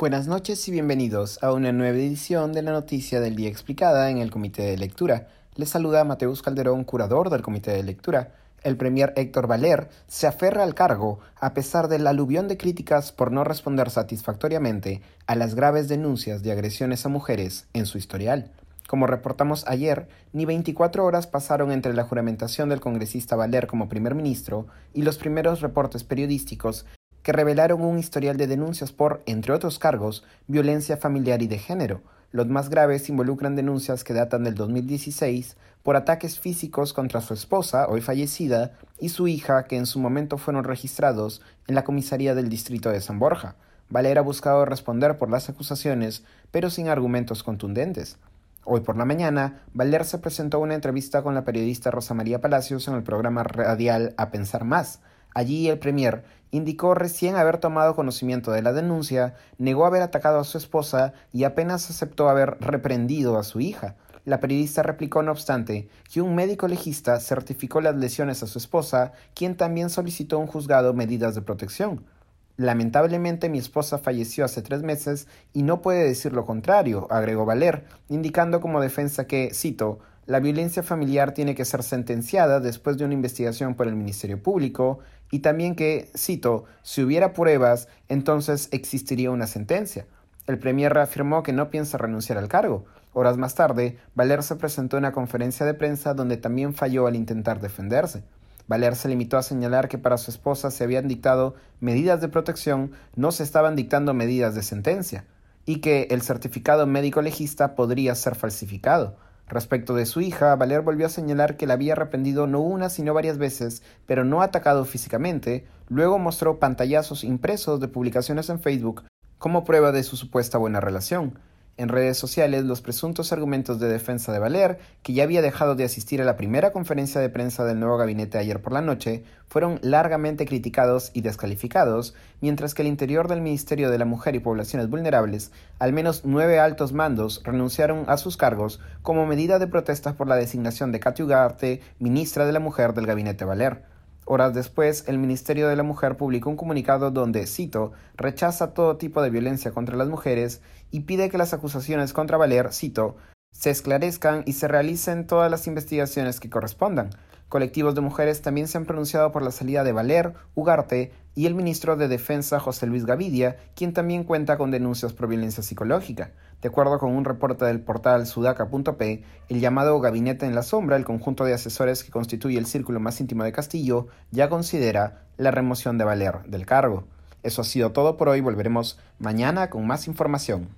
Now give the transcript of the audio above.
Buenas noches y bienvenidos a una nueva edición de la Noticia del Día Explicada en el Comité de Lectura. Les saluda Mateus Calderón, curador del Comité de Lectura. El premier Héctor Valer se aferra al cargo a pesar del aluvión de críticas por no responder satisfactoriamente a las graves denuncias de agresiones a mujeres en su historial. Como reportamos ayer, ni 24 horas pasaron entre la juramentación del congresista Valer como primer ministro y los primeros reportes periodísticos revelaron un historial de denuncias por, entre otros cargos, violencia familiar y de género. Los más graves involucran denuncias que datan del 2016 por ataques físicos contra su esposa, hoy fallecida, y su hija, que en su momento fueron registrados en la comisaría del distrito de San Borja. Valer ha buscado responder por las acusaciones, pero sin argumentos contundentes. Hoy por la mañana, Valer se presentó una entrevista con la periodista Rosa María Palacios en el programa radial A Pensar Más. Allí el Premier indicó recién haber tomado conocimiento de la denuncia, negó haber atacado a su esposa y apenas aceptó haber reprendido a su hija. La periodista replicó, no obstante, que un médico legista certificó las lesiones a su esposa, quien también solicitó un juzgado medidas de protección. Lamentablemente mi esposa falleció hace tres meses y no puede decir lo contrario, agregó Valer, indicando como defensa que, cito, la violencia familiar tiene que ser sentenciada después de una investigación por el Ministerio Público y también que, cito, si hubiera pruebas, entonces existiría una sentencia. El Premier reafirmó que no piensa renunciar al cargo. Horas más tarde, Valer se presentó en una conferencia de prensa donde también falló al intentar defenderse. Valer se limitó a señalar que para su esposa se habían dictado medidas de protección, no se estaban dictando medidas de sentencia, y que el certificado médico legista podría ser falsificado. Respecto de su hija, Valer volvió a señalar que la había arrepentido no una sino varias veces, pero no atacado físicamente. Luego mostró pantallazos impresos de publicaciones en Facebook como prueba de su supuesta buena relación en redes sociales los presuntos argumentos de defensa de Valer, que ya había dejado de asistir a la primera conferencia de prensa del nuevo gabinete ayer por la noche, fueron largamente criticados y descalificados, mientras que el interior del Ministerio de la Mujer y Poblaciones Vulnerables, al menos nueve altos mandos renunciaron a sus cargos como medida de protesta por la designación de Katy Ugarte, ministra de la Mujer del gabinete Valer. Horas después, el Ministerio de la Mujer publicó un comunicado donde, cito, rechaza todo tipo de violencia contra las mujeres y pide que las acusaciones contra Valer, cito, se esclarezcan y se realicen todas las investigaciones que correspondan. Colectivos de mujeres también se han pronunciado por la salida de Valer, Ugarte y el ministro de Defensa José Luis Gavidia, quien también cuenta con denuncias por violencia psicológica. De acuerdo con un reporte del portal sudaca.p, el llamado Gabinete en la Sombra, el conjunto de asesores que constituye el círculo más íntimo de Castillo, ya considera la remoción de Valer del cargo. Eso ha sido todo por hoy, volveremos mañana con más información.